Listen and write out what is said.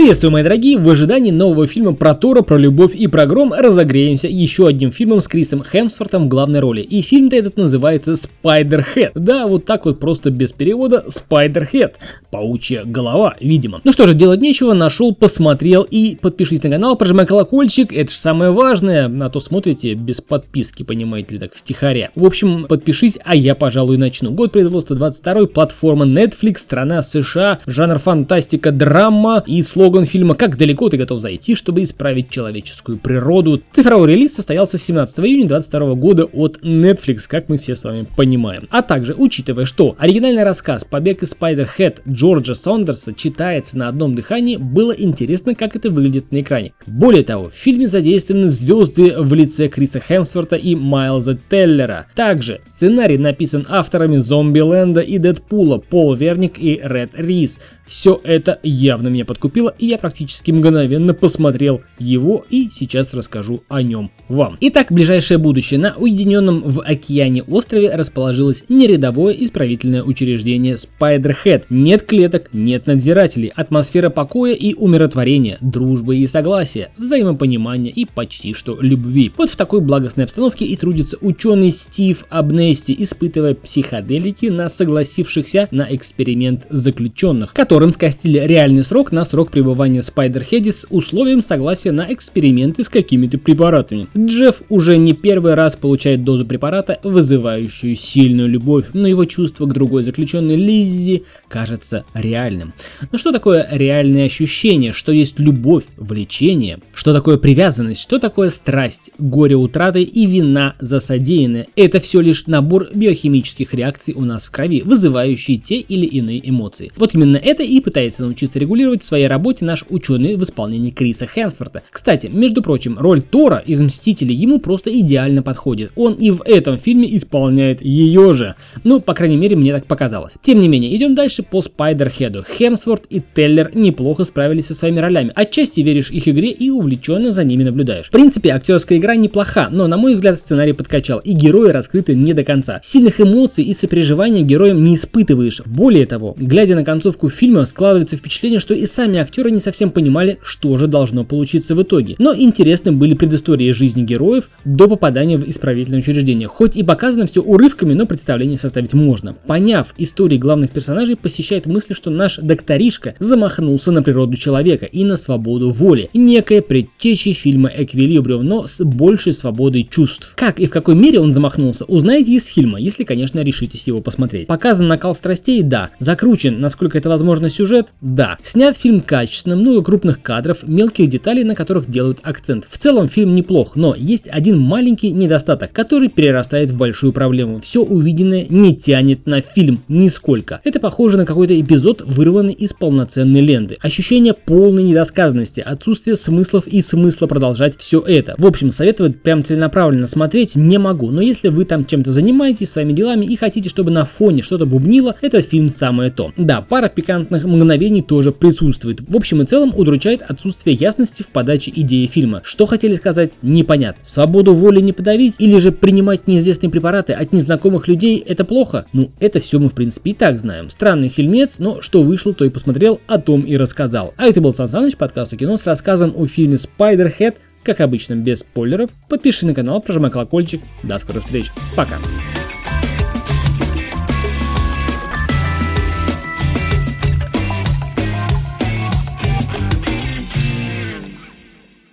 Приветствую, мои дорогие! В ожидании нового фильма про Тора, про любовь и про гром разогреемся еще одним фильмом с Крисом Хемсвортом в главной роли. И фильм-то этот называется Spider-Head. Да, вот так вот просто без перевода Spider-Head. Паучья голова, видимо. Ну что же, делать нечего, нашел, посмотрел и подпишись на канал, прожимай колокольчик, это же самое важное, а то смотрите без подписки, понимаете ли, так втихаря. В общем, подпишись, а я, пожалуй, начну. Год производства 22 платформа Netflix, страна США, жанр фантастика, драма и слова слоган фильма «Как далеко ты готов зайти, чтобы исправить человеческую природу». Цифровой релиз состоялся 17 июня 2022 года от Netflix, как мы все с вами понимаем. А также, учитывая, что оригинальный рассказ «Побег из Spider-Head» Джорджа Сондерса читается на одном дыхании, было интересно, как это выглядит на экране. Более того, в фильме задействованы звезды в лице Криса Хемсворта и Майлза Теллера. Также сценарий написан авторами Зомби-Ленда и Дэдпула Пол Верник и Ред Рис. Все это явно меня подкупило, и я практически мгновенно посмотрел его и сейчас расскажу о нем вам. Итак, ближайшее будущее. На уединенном в океане острове расположилось нерядовое исправительное учреждение Spider-Head. Нет клеток, нет надзирателей, атмосфера покоя и умиротворения, дружбы и согласия, взаимопонимания и почти что любви. Вот в такой благостной обстановке и трудится ученый Стив Абнести, испытывая психоделики на согласившихся на эксперимент заключенных, которым скостили реальный срок на срок пребывания Спайдерхеди с условием согласия на эксперименты с какими-то препаратами. Джефф уже не первый раз получает дозу препарата, вызывающую сильную любовь, но его чувство к другой заключенной Лиззи кажется реальным. Но что такое реальные ощущения? Что есть любовь, влечение? Что такое привязанность? Что такое страсть, горе утраты и вина за содеянное? Это все лишь набор биохимических реакций у нас в крови, вызывающие те или иные эмоции. Вот именно это и пытается научиться регулировать в своей работе наш ученый в исполнении Криса Хемсворта. Кстати, между прочим, роль Тора из Мстителей ему просто идеально подходит. Он и в этом фильме исполняет ее же. Ну, по крайней мере, мне так показалось. Тем не менее, идем дальше по Спайдерхеду. Хемсворт и Теллер неплохо справились со своими ролями. Отчасти веришь их игре и увлеченно за ними наблюдаешь. В принципе, актерская игра неплоха, но на мой взгляд сценарий подкачал, и герои раскрыты не до конца. Сильных эмоций и сопереживания героям не испытываешь. Более того, глядя на концовку фильма складывается впечатление, что и сами актеры не совсем понимали, что же должно получиться в итоге. Но интересны были предыстории жизни героев до попадания в исправительное учреждение. Хоть и показано все урывками, но представление составить можно. Поняв истории главных персонажей, посещает мысль, что наш докторишка замахнулся на природу человека и на свободу воли. Некая предтеча фильма «Эквилибриум», но с большей свободой чувств. Как и в какой мере он замахнулся, узнаете из фильма, если, конечно, решитесь его посмотреть. Показан накал страстей, да. Закручен, насколько это возможно, сюжет? Да. Снят фильм качественно, много крупных кадров, мелких деталей, на которых делают акцент. В целом фильм неплох, но есть один маленький недостаток, который перерастает в большую проблему. Все увиденное не тянет на фильм нисколько. Это похоже на какой-то эпизод, вырванный из полноценной ленты. Ощущение полной недосказанности, отсутствие смыслов и смысла продолжать все это. В общем, советовать прям целенаправленно смотреть не могу, но если вы там чем-то занимаетесь, своими делами и хотите, чтобы на фоне что-то бубнило, этот фильм самое то. Да, пара пикантных мгновений тоже присутствует. В общем и целом удручает отсутствие ясности в подаче идеи фильма. Что хотели сказать, непонятно. Свободу воли не подавить или же принимать неизвестные препараты от незнакомых людей это плохо? Ну, это все мы в принципе и так знаем. Странный фильмец, но что вышло, то и посмотрел, о том и рассказал. А это был Сан Саныч, подкаст о кино с рассказом о фильме Spider-Head, как обычно, без спойлеров. Подпишись на канал, прожимай колокольчик. До скорых встреч. Пока.